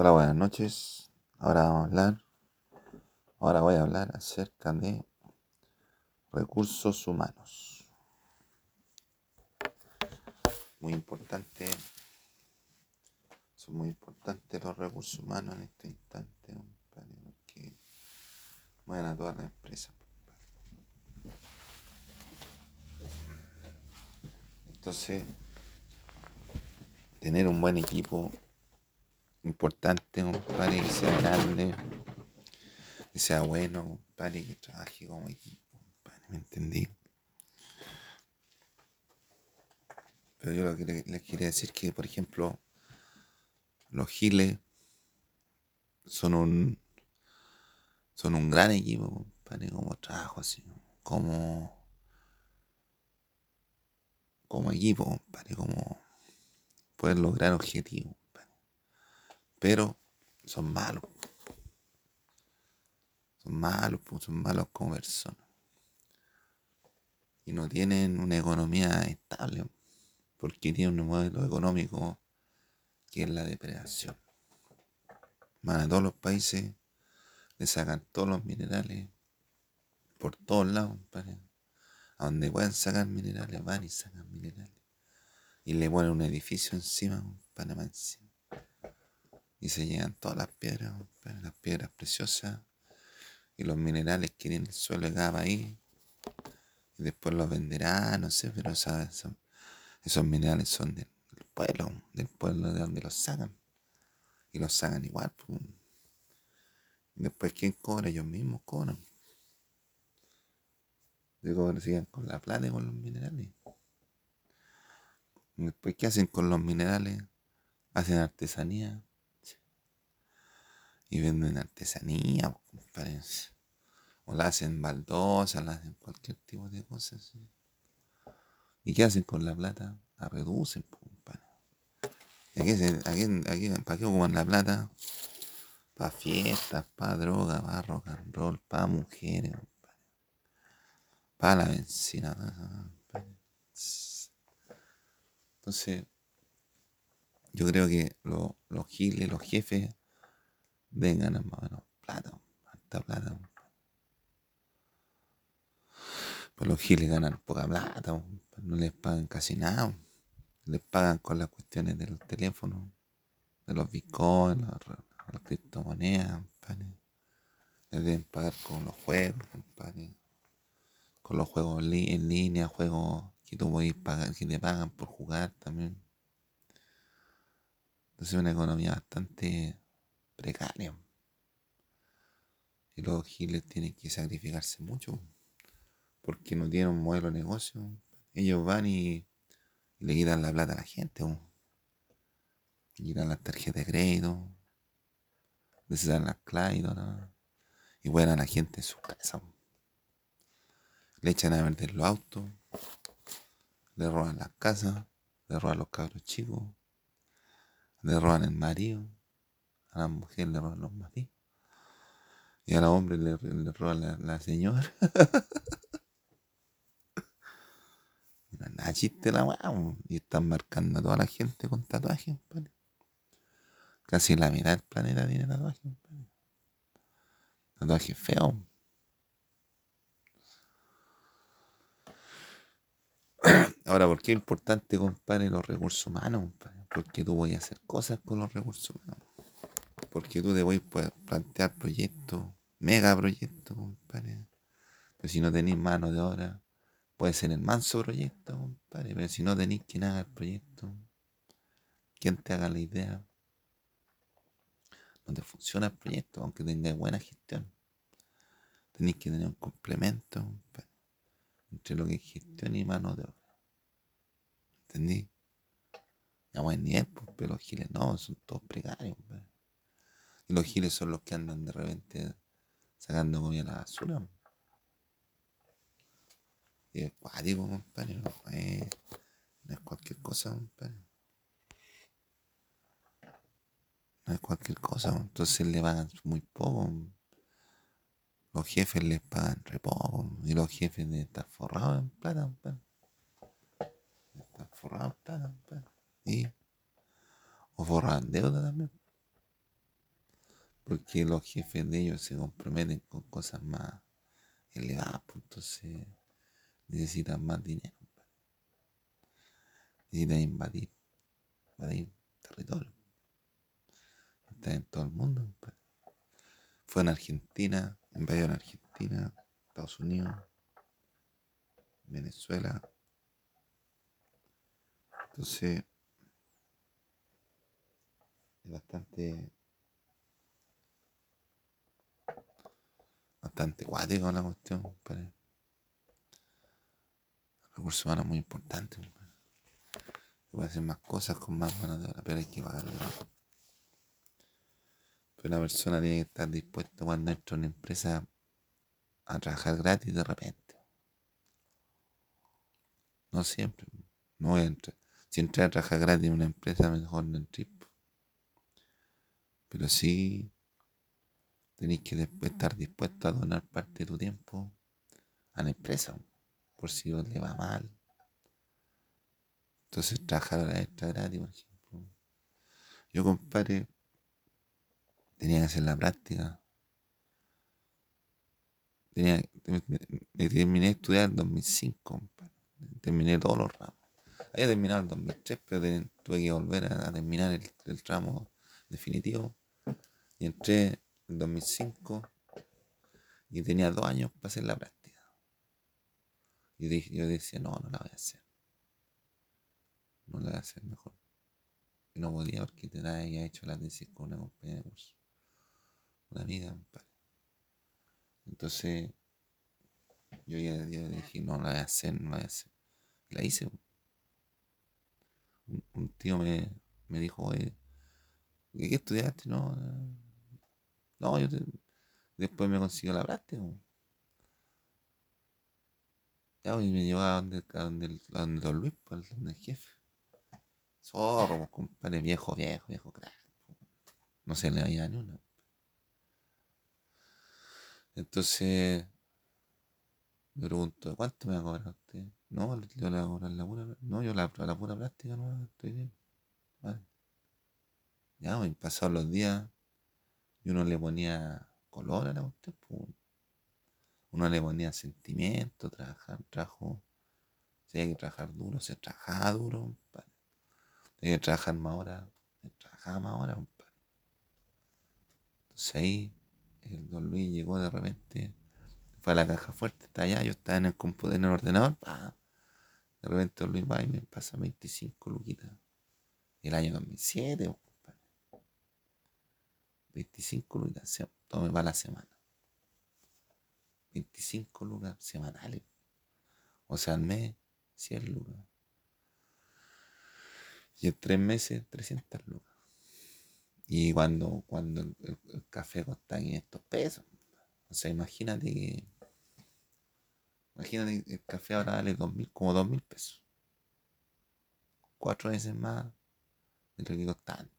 Hola, buenas noches. Ahora vamos a hablar. Ahora voy a hablar acerca de recursos humanos. Muy importante. Son muy importantes los recursos humanos en este instante, porque mueven a toda la empresa. Entonces, tener un buen equipo importante, compadre, que sea grande, que sea bueno, compadre, que trabaje como equipo, compadre, ¿me entendí? Pero yo lo que les quería decir que, por ejemplo, los giles son un son un gran equipo, compadre, como trabajo así, como como equipo, compadre, como poder lograr objetivos pero son malos. Son malos, son malos como personas. Y no tienen una economía estable, porque tienen un modelo económico que es la depredación. Van a todos los países, le sacan todos los minerales por todos lados, A donde puedan sacar minerales, van y sacan minerales. Y le ponen un edificio encima, para encima y se llenan todas las piedras, las piedras preciosas y los minerales que tiene el suelo de cada país. Y después los venderá, no sé, pero ¿sabes? esos minerales son del, pueblo, del pueblo de donde los sacan. Y los sacan igual. Y después, ¿quién cobra? Ellos mismos cobran. Luego siguen con la plata y con los minerales. Después, ¿qué hacen con los minerales? Hacen artesanía y venden artesanía, compadre. O la hacen baldosa, la hacen cualquier tipo de cosas. ¿Y qué hacen con la plata? La reducen, compadre. ¿Para qué ocupan la plata? Para fiestas, para droga, para rock and roll, para mujeres, compadre. Para la benzina. Entonces, yo creo que los giles, los jefes, vengan más o menos plata, harta plata. Pues los giles ganan poca plata, no les pagan casi nada. Les pagan con las cuestiones del teléfono, de los bitcoins, las, criptomonedas, Les deben pagar con los juegos, Con los juegos en línea, juegos que tú puedes pagar, que te pagan por jugar también. Entonces es una economía bastante precaria. Y los giles tienen que sacrificarse mucho porque no tienen un modelo de negocio. Ellos van y, le quitan la plata a la gente. Le quitan las tarjetas de crédito, dan las claves y vuelan a la gente en su casa. Le echan a vender los autos, le roban las casas, le roban los cabros chicos, le roban el marido a la mujer le roban los maridos. Y a la hombre le, le roban la, señora. Nada chiste la weá. Y están marcando a toda la gente con tatuajes, Casi la mitad del planeta tiene tatuajes, Tatuajes feos. Ahora, ¿por qué es importante, compadre, los recursos humanos, Porque tú voy a hacer cosas con los recursos humanos. Porque tú te voy a plantear proyectos, mega proyectos, compadre. Pero si no tenéis mano de obra, puede ser el manso proyecto, compadre. Pero si no tenéis quien haga el proyecto, quien te haga la idea, no te funciona el proyecto, aunque tengáis buena gestión. Tenéis que tener un complemento, compadre, entre lo que es gestión y mano de obra. ¿Entendí? A buen nivel, pues, pero los giles no, son todos precarios, compadre. Y los giles son los que andan de repente sacando comida a la basura. Y es cuático, compadre. No es, cualquier cosa, compadre. No es cualquier cosa. Entonces le pagan muy poco. Los jefes les pagan re poco. Y los jefes estar forrados en plata, compadre. Están forrados en plata, compadre. Y, o forrados en deuda también. Porque los jefes de ellos se comprometen con cosas más elevadas, pues entonces necesitan más dinero. Necesitan invadir, invadir territorio. Está en todo el mundo. Fue en Argentina, invadió en Argentina, Estados Unidos, Venezuela. Entonces, es bastante bastante cuático la cuestión, compadre. El recurso humano es muy importante, compadre. Puede hacer más cosas con más mano de obra, pero hay que pagarlo. Pero una persona tiene que estar dispuesta cuando entra en una empresa a trabajar gratis de repente. No siempre. No voy a entrar. Si entra a trabajar gratis en una empresa, mejor no entré. Pero sí tenéis que estar dispuesto a donar parte de tu tiempo a la empresa, por si os le va mal. Entonces trabajar a la extra gratis, por ejemplo. Yo, compadre, tenía que hacer la práctica. Tenía, me, terminé de estudiar en 2005, compadre. Terminé todos los ramos. Había terminado en 2003, pero tuve que volver a, terminar el, el tramo definitivo. Y entré en 2005 y tenía dos años para hacer la práctica. Y dije, yo decía, no, no la voy a hacer. No la voy a hacer mejor. Y no podía porque te había hecho la tesis con una compañera de curso. Una amiga, un padre. Entonces, yo ya dije, no la voy a hacer, no la voy a hacer. la hice. Un, tío me, me dijo, ¿qué estudiaste? No, yo después me consiguió la práctica. Ya, y me llevó a donde, a donde, el, donde Don Luis, pues, donde el jefe. Zorro, pues, compadre, viejo, viejo, viejo crack. No se le veía ni una. Entonces, me pregunto, ¿cuánto me va a cobrar usted? No, yo le voy a cobrar la pura, no, yo la, la pura práctica no estoy bien. Vale. Ya, me pues, pasaron los días, y uno le ponía color a la cuestión, uno le ponía sentimiento, trabajar, trabajo. Si hay que trabajar duro, se trabajaba duro, Si hay que trabajar más horas, se trabajaba más horas, Entonces ahí el don Luis llegó de repente, fue a la caja fuerte, está allá, yo estaba en el computador, en el ordenador, de repente don Luis va y me pasa 25 luquitas. El año 2007, 25 lucas, todo me va la semana. 25 lucas semanales. O sea, al mes, 100 lucas. Y en tres meses, 300 lucas. Y cuando, cuando el, café cuesta 500 pesos. O sea, imagínate que. Imagínate que el café ahora vale 2000, como 2.000 pesos. Cuatro veces más de lo que costaba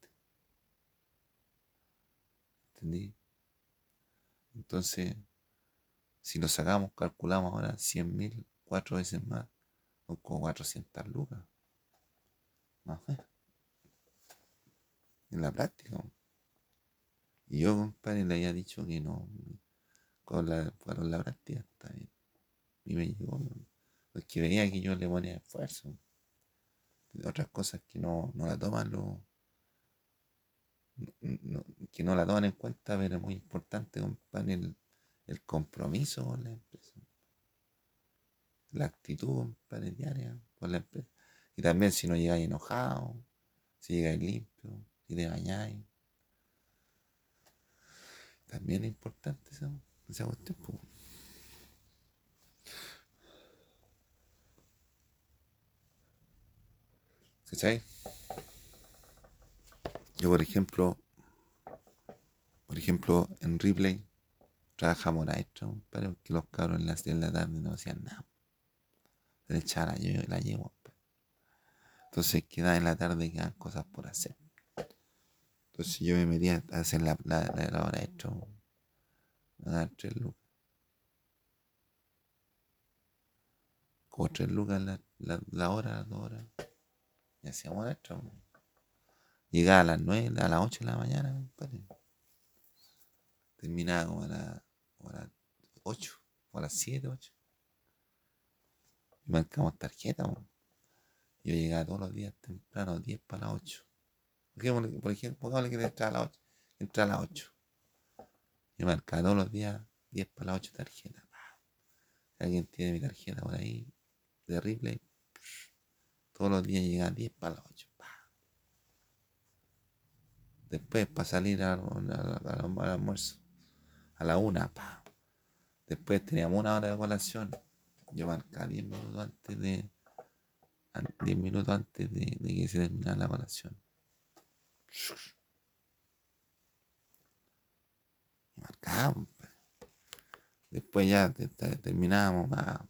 ¿Entendí? Entonces, si lo sacamos, calculamos ahora 100 mil, cuatro veces más, son como 400 lucas. Más En la práctica. Y yo, compadre, le había dicho que no, con la, la práctica está bien. Y me llegó, porque veía que yo le ponía esfuerzo. Otras cosas que no, no la toman los que no la toman en cuenta, pero es muy importante, compadre, el, el compromiso con la empresa. La actitud, compadre, diaria con la empresa. Y también si no llegáis enojado, si llegáis limpio, si te bañáis. También es importante esa, esa cuestión. ¿Cachai? Yo, por ejemplo, por ejemplo, en Ripley trabajamos la extra, pero los cabros en las de la tarde no hacían nada. Se le echaba la, la llevo. Entonces queda en la tarde quedan cosas por hacer. Entonces yo me metía a hacer la, la, la, hora extra. A dar tres lucas. Como tres lucas la, la, la hora, las dos horas. Y hacíamos la extra. Llegaba a las 9, a las 8 de la mañana, compadre. terminaba como a las la 8, o a las 7, 8. Y marcamos tarjeta, Yo llegaba todos los días temprano, 10 para las 8. Por ejemplo, pongámosle que entrar a las 8. Entra a las 8. Y marcaba todos los días 10 para las 8 tarjeta. Si alguien tiene mi tarjeta por ahí, terrible, todos los días llegaba 10 para las 8. Después, para salir al, almuerzo, a la una, pa. Después teníamos una hora de colación. Yo marcaba 10 minutos antes de. 10 minutos antes de, que se terminara la colación. Y marcábamos. Después ya terminábamos a,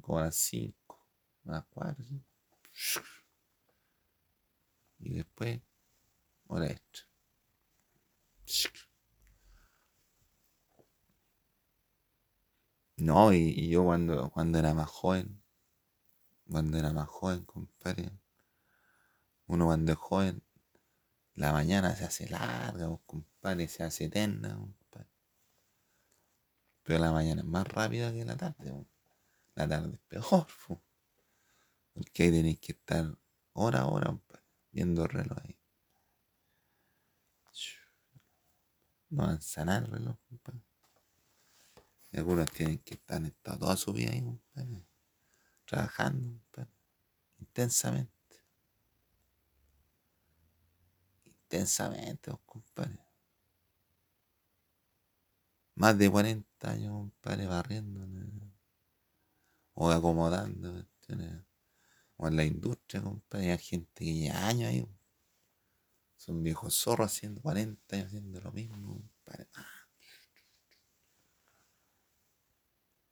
como a las 5, a las 4. Y después, extra. No, y, yo cuando, cuando era más joven, cuando era más joven, compadre, uno cuando es joven, la mañana se hace larga, compadre, se hace eterna, compadre. Pero la mañana es más rápida que la tarde, la tarde es peor, porque ahí tenéis que estar hora a hora, viendo el reloj ahí. No avanza nada el reloj, compadre. Algunos tienen que estar toda su vida ahí, Trabajando, Intensamente. Intensamente, compadre. Más de 40 años, compadre, barriendo. O acomodando, O en la industria, compadre. Hay gente que lleva años ahí. Son viejos zorros haciendo 40 años haciendo lo mismo, compadre.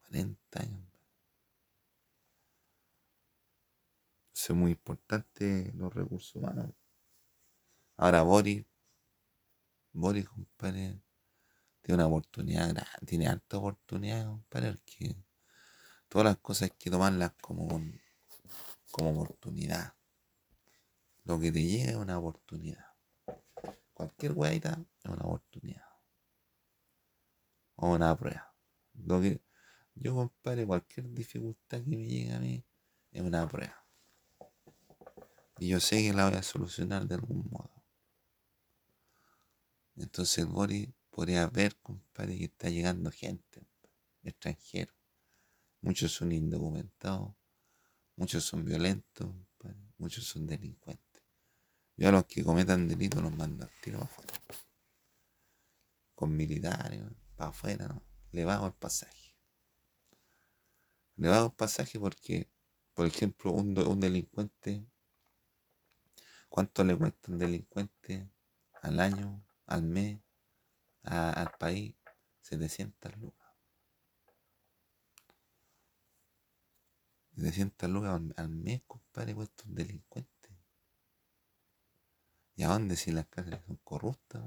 40 años. es muy importante los recursos humanos. Ahora Boris, Boris, compadre, tiene una oportunidad grande, tiene alta oportunidad, compadre, porque todas las cosas hay que tomarlas como, como oportunidad. Lo que te llega es una oportunidad. Cualquier hueita es una oportunidad. O una prueba. Lo yo, compadre, cualquier dificultad que me llegue a mí es una prueba. Y yo sé que la voy a solucionar de algún modo. Entonces el Boris podría ver, compadre, que está llegando gente extranjera. Muchos son indocumentados, muchos son violentos, muchos son delincuentes. Yo a los que cometan delitos los mando al tiro para afuera. Con militares, para afuera, ¿no? le bajo el pasaje. Le bajo el pasaje porque, por ejemplo, un, delincuente, ¿cuánto le cuesta un delincuente al año, al mes, al país? 700 lucas. 700 lucas al, mes, compadre, cuesta un delincuente. ¿Y a dónde si las cárceles son corruptas?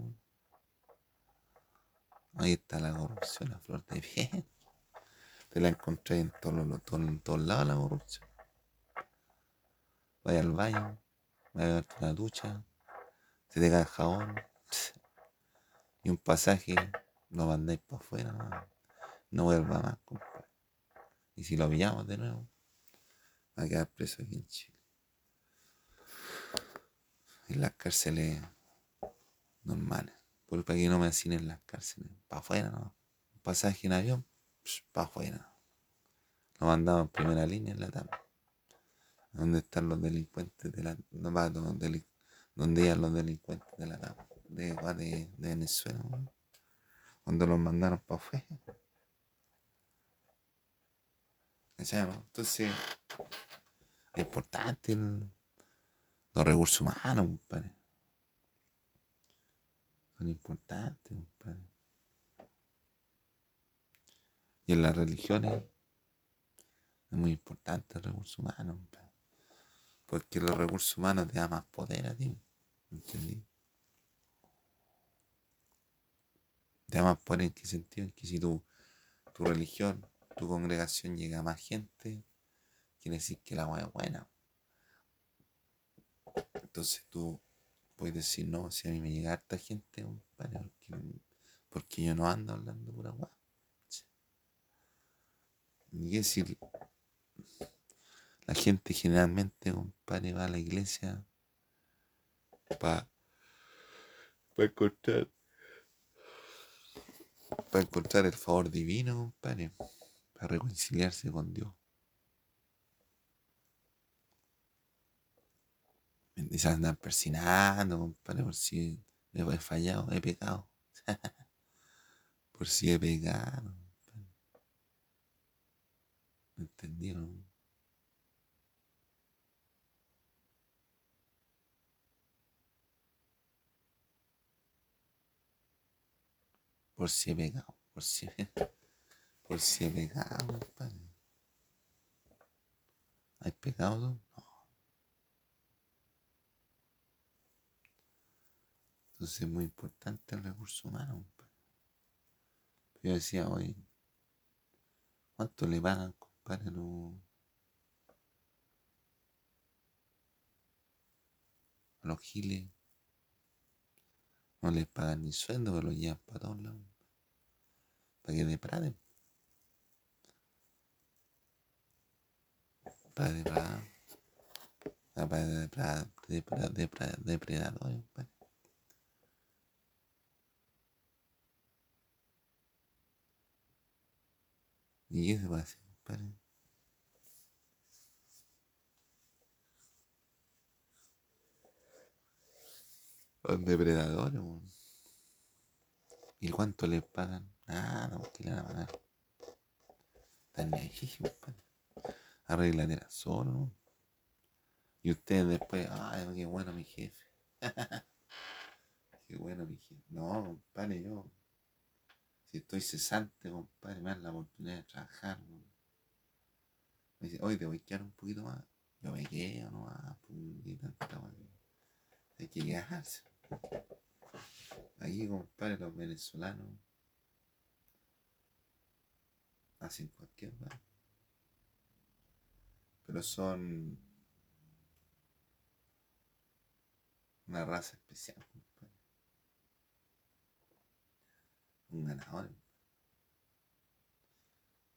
Ahí está la corrupción, la flor de bien. Te la encontré en todos, los, en lados la corrupción. Vaya al baño, vaya a darte una ducha, se te cae el jabón y un pasaje, lo mandáis para afuera, no, no vuelva más, compadre. Y si lo pillamos de nuevo, va a quedar preso aquí en Chile. En las cárceles normales. Por para que no me en las cárceles. Para afuera, ¿no? Pasaje en avión para afuera. Lo mandamos en primera línea en la tabla. ¿Dónde están los delincuentes de la no, donde, donde los delincuentes de la tabla? De, de, Venezuela, ¿no? Cuando los mandaron para afuera. Entonces, es importante los recursos humanos, compadre. Son importantes, compadre. Y en las religiones es muy importante el recurso humano, porque los recursos humanos te dan más poder a ti, ¿entendí? Te da más poder en qué sentido, en que si tu, tu religión, tu congregación llega a más gente, quiere decir que la agua es buena. Entonces tú puedes decir, no, si a mí me llega harta gente, compadre, porque, yo no ando hablando pura guapa. Y decir, la gente generalmente, compadre, va a la iglesia para encontrar para encontrar el favor divino, compadre, para reconciliarse con Dios. Se andan persinando, compadre, por si he fallado, he pecado. por si he pecado. ¿Entendieron? Por si he pegado, por si, por si he pegado, compadre. ¿Hay pecado No. Entonces es muy importante el recurso humano, compadre. Yo decía, hoy, ¿cuánto le pagan, compadre, los, a los giles? No les pagan ni sueldo, pero los llevan para todos lados para que depraden. Para depredar. Para depredar, depredar, depredar, depredador, ¿Y qué se puede hacer, compadre? Los depredadores, ¿Y cuánto les pagan? Nada, porque le van a pagar. Están ahí, Arregladera solo. Y ustedes después, ay, qué bueno mi jefe. qué bueno mi jefe. No, compadre, yo. Si estoy cesante, compadre, me dan la oportunidad de trabajar. Me dice, oye, te voy a quedar un poquito más. Yo me quedo nomás, y tanta Hay que quejarse. Aquí, compadre, los venezolanos hacen cualquier mal. Pero son una raza especial, compadre. Un ganador.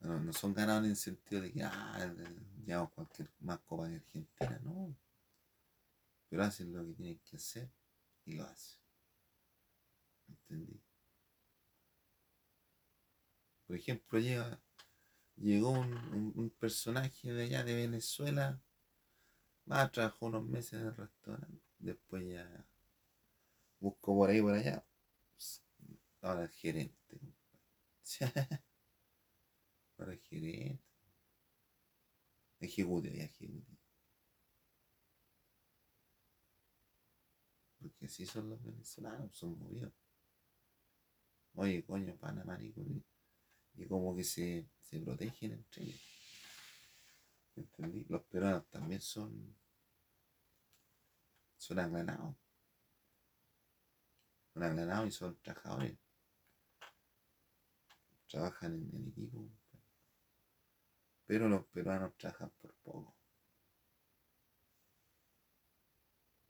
No, no son ganadores en el sentido de que ah, llevamos cualquier más copa de Argentina, no. Pero hacen lo que tienen que hacer y lo hacen. ¿Entendí? Por ejemplo, llega llegó un, personaje de allá de Venezuela, va, trabajó unos meses en el restaurante, después ya buscó por ahí por allá, ahora es gerente. ahora es gerente. Ejecutivo, ya ejecutivo. Porque así son los venezolanos, son movidos. Oye, coño, pana, marico, y como que se se protegen entre ellos. ¿Entendí? Los peruanos también son, son aglanados. Son aglanados y son trabajadores. Trabajan en, equipo. Pero los peruanos trabajan por poco.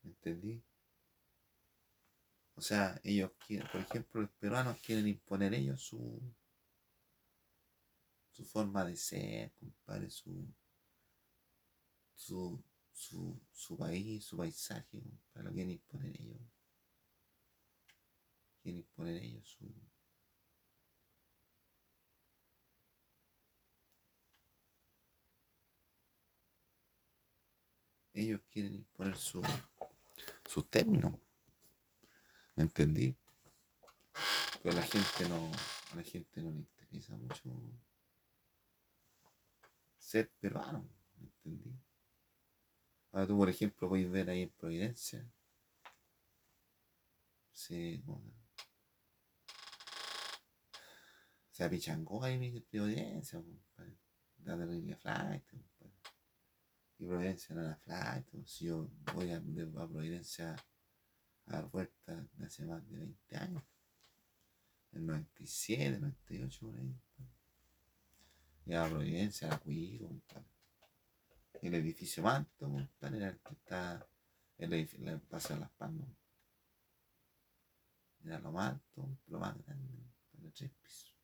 ¿Entendí? O sea, ellos quieren, por ejemplo, los peruanos quieren imponer ellos su, su forma de ser, compadre, su, su, su, su país, su paisaje, compadre, lo quieren imponer ellos. Quieren imponer ellos su... Ellos quieren imponer su, sus términos. ¿Me entendí? Pero a la gente no, a la gente no le interesa mucho ser peruano, ¿entendí? Ahora tú, por ejemplo, puedes ver ahí en Providencia. Se, se apichangó ahí en Providencia, compadre. La terrible flight. Y Providencia no era flight. Si yo voy a, a Providencia a dar vueltas hace más de 20 años. El 97, 98 por ahí. Y la Providencia, la Cuigo, El edificio Manto, era el que está el edificio, Paso de las Palmas. era lo más alto, lo más grande, de tres pisos.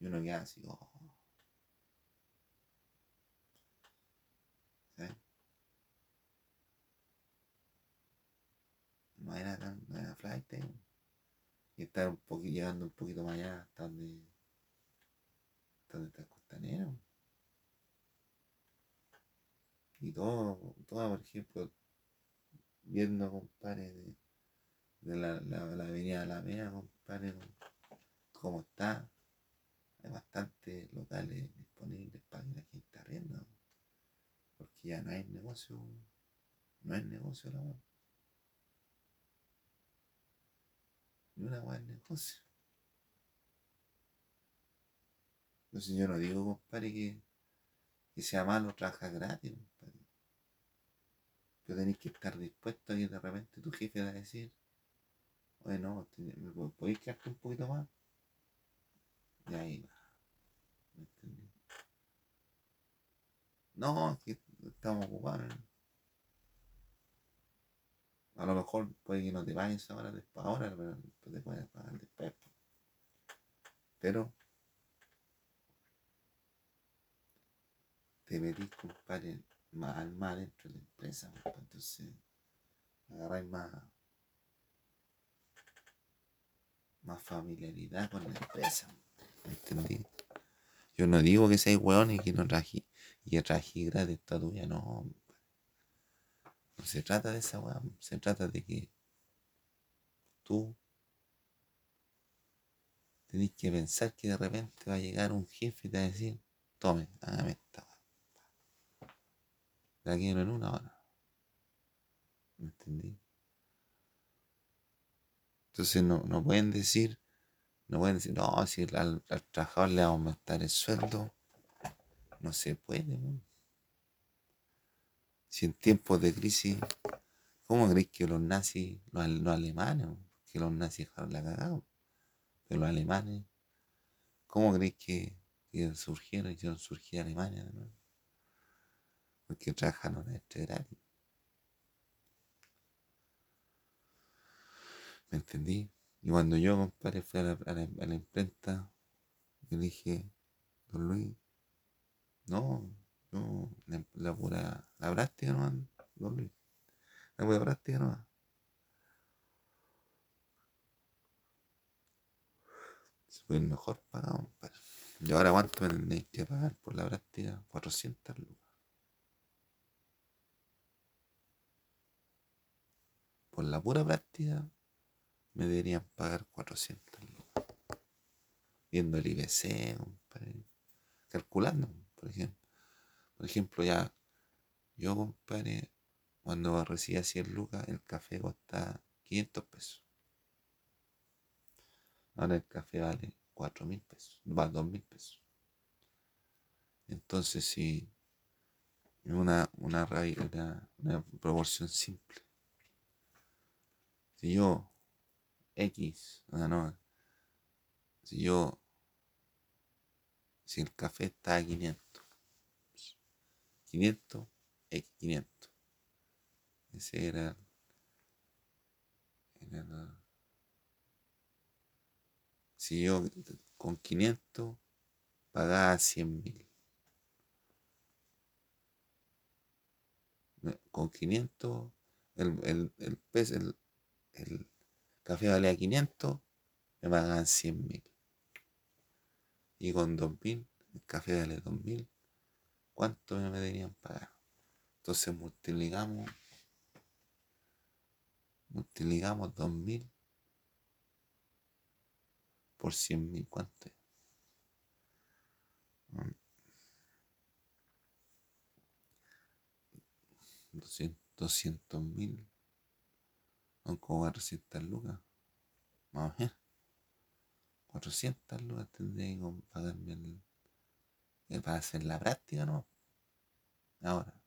Y uno queda así, oh. ¿Sabes? No tan, no flight, y estar un poquito, llegando un poquito más allá hasta donde, hasta donde está el costanero. Y todo, todo, por ejemplo, viendo, compadre, de, de la, la, la avenida compadre, cómo está. Hay bastantes locales disponibles para que la gente arrienda. Porque ya no hay negocio, no es negocio la weá. Ni una weá es negocio. Entonces yo no digo, compadre, que, que sea malo trabajar gratis, compadre. Pero tenéis que estar dispuesto a que de repente tu jefe va a decir, oye, no, ¿me po- podéis quedarte un poquito más? Y ahí. ¿Me entendí? No, es que estamos ocupados. A lo mejor puede que no te vayas ahora, después, ahora, pero te puedes pagar después. Pero te metís, compadre, más al más dentro de la empresa. Entonces, agarráis más, más familiaridad con la empresa. ¿Me entendí? Yo no digo que seas weón y que no traje y que traje gratis toda tu vida, no. No se trata de esa weá, se trata de que tú tenés que pensar que de repente va a llegar un jefe y te va a decir, tome, hágame esta weá. La quiero en una hora. ¿Me entendí? Entonces no, no pueden decir, no pueden decir, no, si al, trabajador le va a aumentar el sueldo. No se puede. Si en tiempos de crisis, ¿cómo crees que los nazis, los, los alemanes, que los nazis dejaron la cagada? Pero los alemanes, ¿cómo crees que, que surgieron, hicieron surgir Alemania nuevo? Porque trabajaron en este gratis. ¿Me entendí? Y cuando yo, compadre, fui a la, a la- a la imprenta, yo dije, don Luis, no, yo, la, la pura, la práctica nomás, don Luis, la pura práctica nomás. Se fue el mejor pagado, compadre. Y ahora, ¿cuánto me tenéis que pagar por la práctica? 400 lucas. Por la pura práctica, me deberían pagar 400 lucas. Viendo el IBC, compadre. Calculando, por ejemplo. Por ejemplo, ya, yo, compadre, cuando recibía 100 lucas, el café costaba 500 pesos. Ahora el café vale 4 mil pesos, va 2 mil pesos. Entonces, si una, una, raíz- una, una proporción simple, si yo X, o sea, no, si yo, si el café está a 500, 500, X 500, ese era, era si yo con 500 pagaba 100 mil, con 500, el, el, el, pez- el, el café valía 500, me pagaban 100 mil. Y con 2000, el café vale 2000, ¿cuánto me deberían pagar? Entonces multiplicamos, multiplicamos 2000 por 100 mil, ¿cuánto es? Mm. 200 mil, son como 400 lucas, más o menos. 400 lucas tendría que pagarme el, el para hacer la práctica, ¿no? Ahora,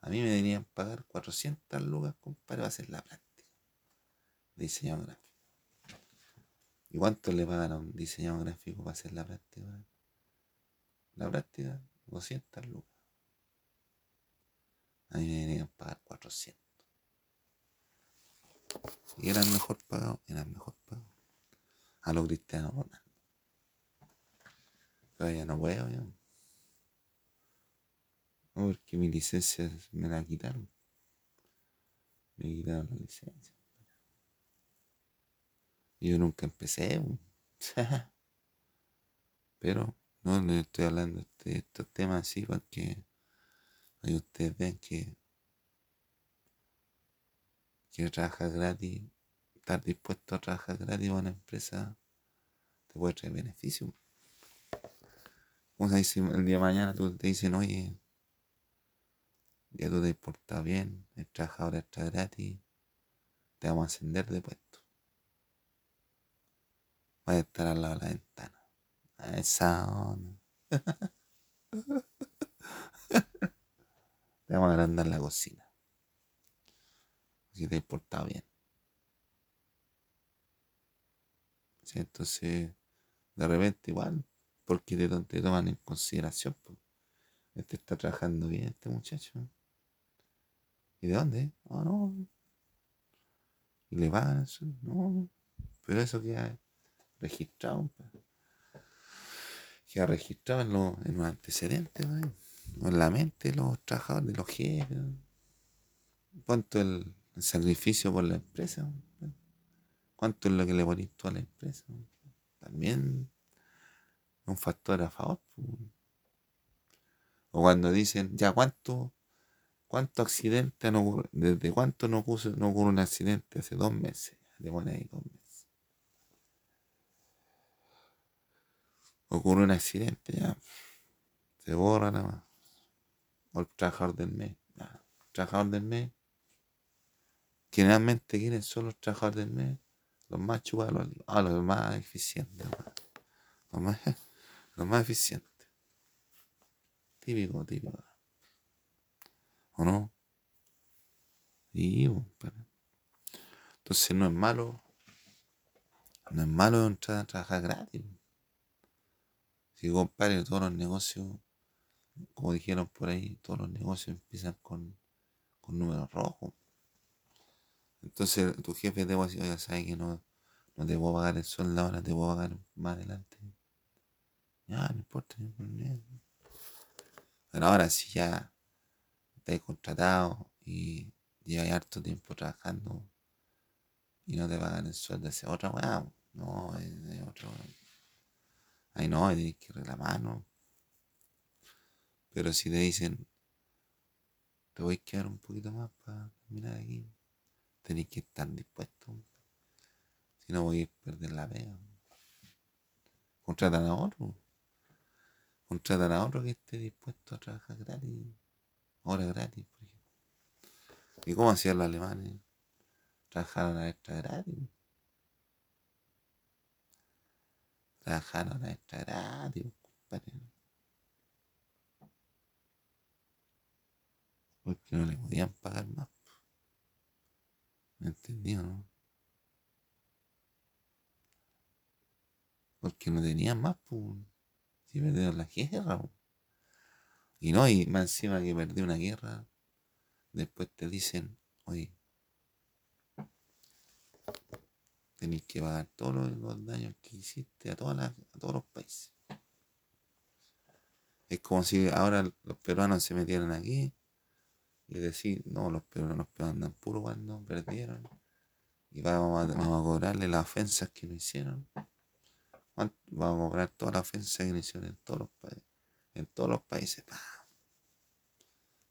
a mí me deberían pagar 400 lucas, compadre, para hacer la práctica. Diseñador gráfico. ¿Y cuánto le pagan a diseñador gráfico para hacer la práctica? La práctica, 200 lucas. A mí me deberían pagar 400. Y eran mejor pagados, eran mejor pagados. A los cristianos. Pero ya no puedo, ya. No, porque mi licencia me la quitaron. Me quitaron la licencia. Yo nunca empecé. Pero no le estoy hablando de estos temas así porque ahí ustedes ven que que trabajar gratis, estar dispuesto a trabajar gratis en una empresa te puede traer beneficio. Como si el día de mañana tú te dicen, oye, ya tú te portas bien, el trabajador está gratis, te vamos a ascender de puesto. Vas a estar al lado de la ventana. A esa onda. te vamos a agrandar la cocina. Si te portado bien. Entonces, de repente igual, porque te, te toman en consideración. Este está trabajando bien, este muchacho. ¿Y de dónde? Ah, no. ¿Y le van eso? No. Pero eso queda registrado. Queda registrado en, los antecedentes, en la mente de los trabajadores, de los jefes. ¿Cuánto el, el sacrificio por la empresa? ¿Cuánto es lo que le pones a la empresa? También un factor a favor. O cuando dicen, ya, ¿cuánto ¿Cuántos accidentes han ocurrido? ¿Desde cuánto no, ocurre, no ocurre un accidente? Hace dos meses. De ahí dos meses. Ocurre un accidente, ya. Se borra nada más. O el trabajador del mes. Ya. trabajador del mes. Generalmente, ¿quiénes son los trabajadores del mes? Los más chupados, ah, los más eficientes. Los más, los más eficientes. Típico, típico. ¿O no? Y, entonces no es malo. No es malo entrar a trabajar gratis. Si compadre, todos los negocios, como dijeron por ahí, todos los negocios empiezan con, con números rojos. Entonces tu jefe te va a decir, sabes que no, no te puedo pagar el sueldo ahora, te puedo pagar más adelante. Ya, no importa, no problema. Pero ahora si ya estás contratado y llevas harto tiempo trabajando y no te pagan el sueldo, ese otra weá. No, es, otro. Ahí no, hay que reclamar, ¿no? Pero si te dicen, te voy a quedar un poquito más para terminar aquí, tenés que estar dispuesto. Si no, voy a perder la pega. Contratan a otro. Contratan a otro que esté dispuesto a trabajar gratis. Hora gratis, por ejemplo. ¿Y cómo hacían los alemanes? Trabajaron a extra gratis. Trabajaron a extra gratis, compadre. Porque no le podían pagar más. ¿Me entendió, no? Porque no tenían más, pues. Si perdieron la guerra. Y no, y más encima que perdí una guerra, después te dicen, oye, tenéis que pagar todos los, daños que hiciste a, todas a todos los países. Es como si ahora los peruanos se metieran aquí y decir, no, los peruanos, los peruanos andan puro cuando perdieron y vamos a, vamos a cobrarle las ofensas que nos hicieron. Vamos a cobrar todas las ofensas que nos hicieron en todos los países en todos los países.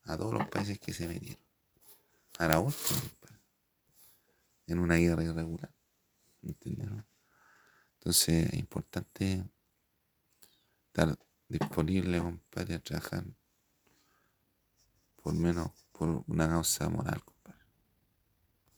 A todos los países que se metieron. A la última, en una guerra irregular. ¿Entendieron? Entonces es importante estar disponible, compadre, a trabajar por menos por una causa moral.